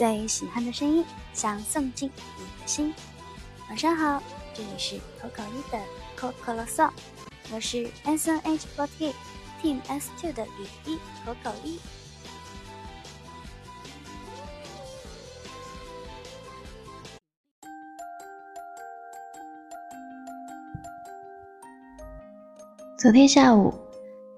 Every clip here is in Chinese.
最喜欢的声音，想送进你的心。晚上好，这里是口口一的口口啰嗦，我是 S N H forty Team S two 的雨衣口口一。昨天下午，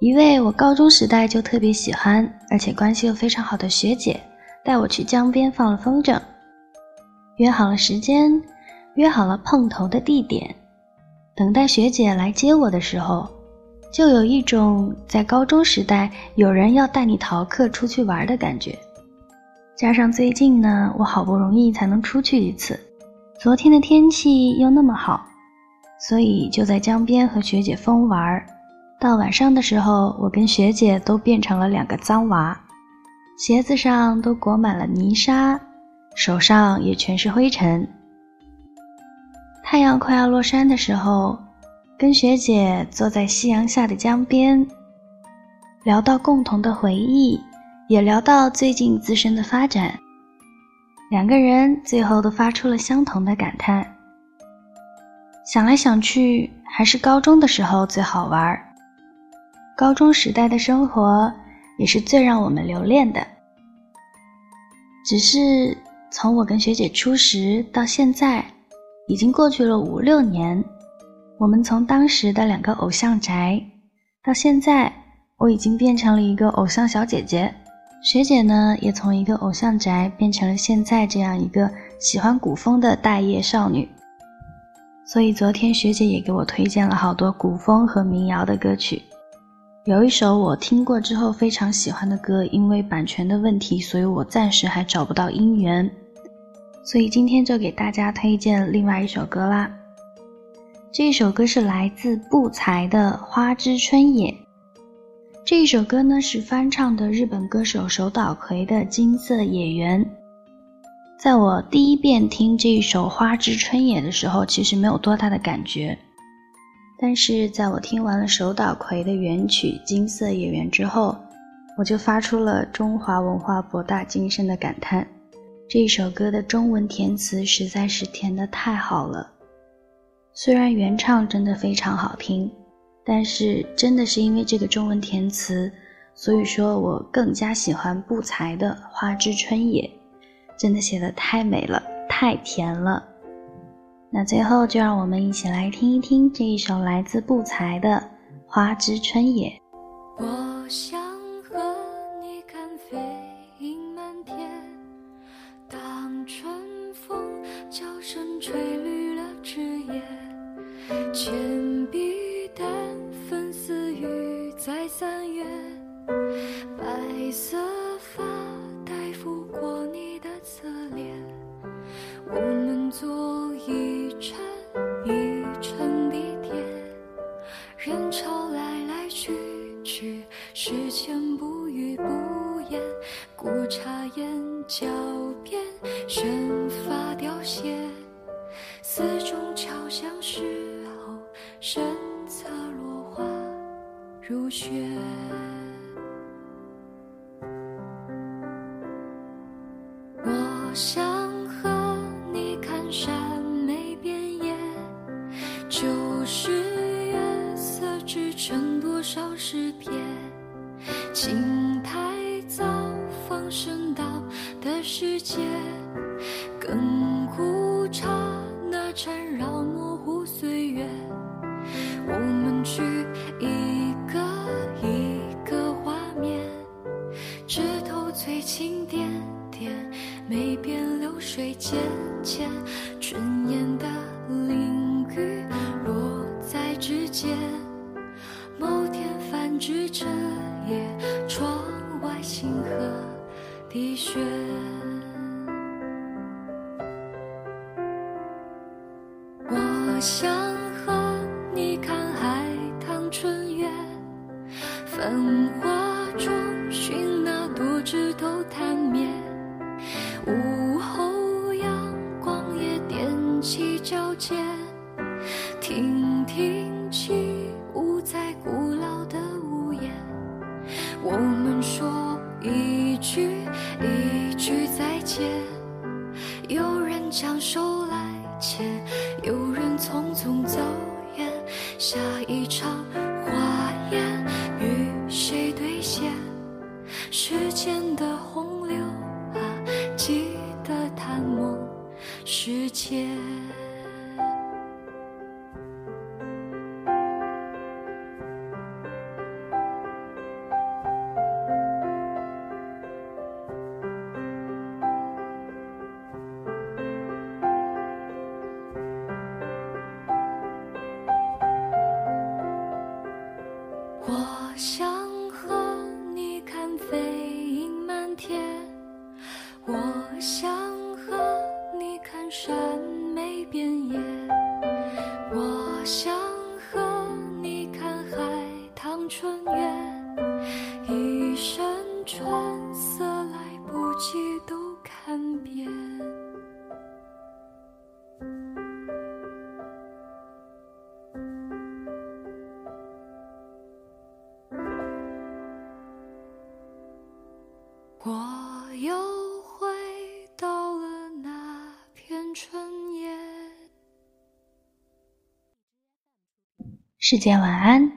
一位我高中时代就特别喜欢，而且关系又非常好的学姐，带我去江边放了风筝，约好了时间，约好了碰头的地点。等待学姐来接我的时候，就有一种在高中时代有人要带你逃课出去玩的感觉。加上最近呢，我好不容易才能出去一次，昨天的天气又那么好。所以就在江边和学姐疯玩，到晚上的时候，我跟学姐都变成了两个脏娃，鞋子上都裹满了泥沙，手上也全是灰尘。太阳快要落山的时候，跟学姐坐在夕阳下的江边，聊到共同的回忆，也聊到最近自身的发展，两个人最后都发出了相同的感叹。想来想去，还是高中的时候最好玩儿。高中时代的生活也是最让我们留恋的。只是从我跟学姐初识到现在，已经过去了五六年。我们从当时的两个偶像宅，到现在，我已经变成了一个偶像小姐姐。学姐呢，也从一个偶像宅变成了现在这样一个喜欢古风的大叶少女。所以昨天学姐也给我推荐了好多古风和民谣的歌曲，有一首我听过之后非常喜欢的歌，因为版权的问题，所以我暂时还找不到音源，所以今天就给大家推荐另外一首歌啦。这一首歌是来自不才的《花之春野》，这一首歌呢是翻唱的日本歌手手岛葵的《金色野原》。在我第一遍听这一首《花之春野》的时候，其实没有多大的感觉。但是在我听完了手岛葵的原曲《金色野原》之后，我就发出了中华文化博大精深的感叹：这首歌的中文填词实在是填得太好了。虽然原唱真的非常好听，但是真的是因为这个中文填词，所以说我更加喜欢不才的《花之春野》。真的写的太美了，太甜了。那最后就让我们一起来听一听这一首来自不才的《花之春野》。我想和你看飞鹰满天，当春风娇声吹绿了枝叶，铅笔淡粉似雨在三月，白色边，生发凋谢，四中敲响时候，身侧落花如雪。我想和你看山眉边野，就是月色织成多少诗篇。青苔早放生到的世界，亘古刹那缠绕模糊岁月。我们去一个一个画面，枝头翠青点点。梅边流水间想和你看海棠春月，繁华中寻那朵枝头探灭。午后阳光也踮起脚尖，听听起舞在古老的屋檐。我们说一句一句再见。有人将手来牵，下一场花宴与谁兑现？时间的洪流啊，记得探梦世界。山眉遍野，我想和你看海棠春月，一身春色来不及都看遍。我有世界晚安。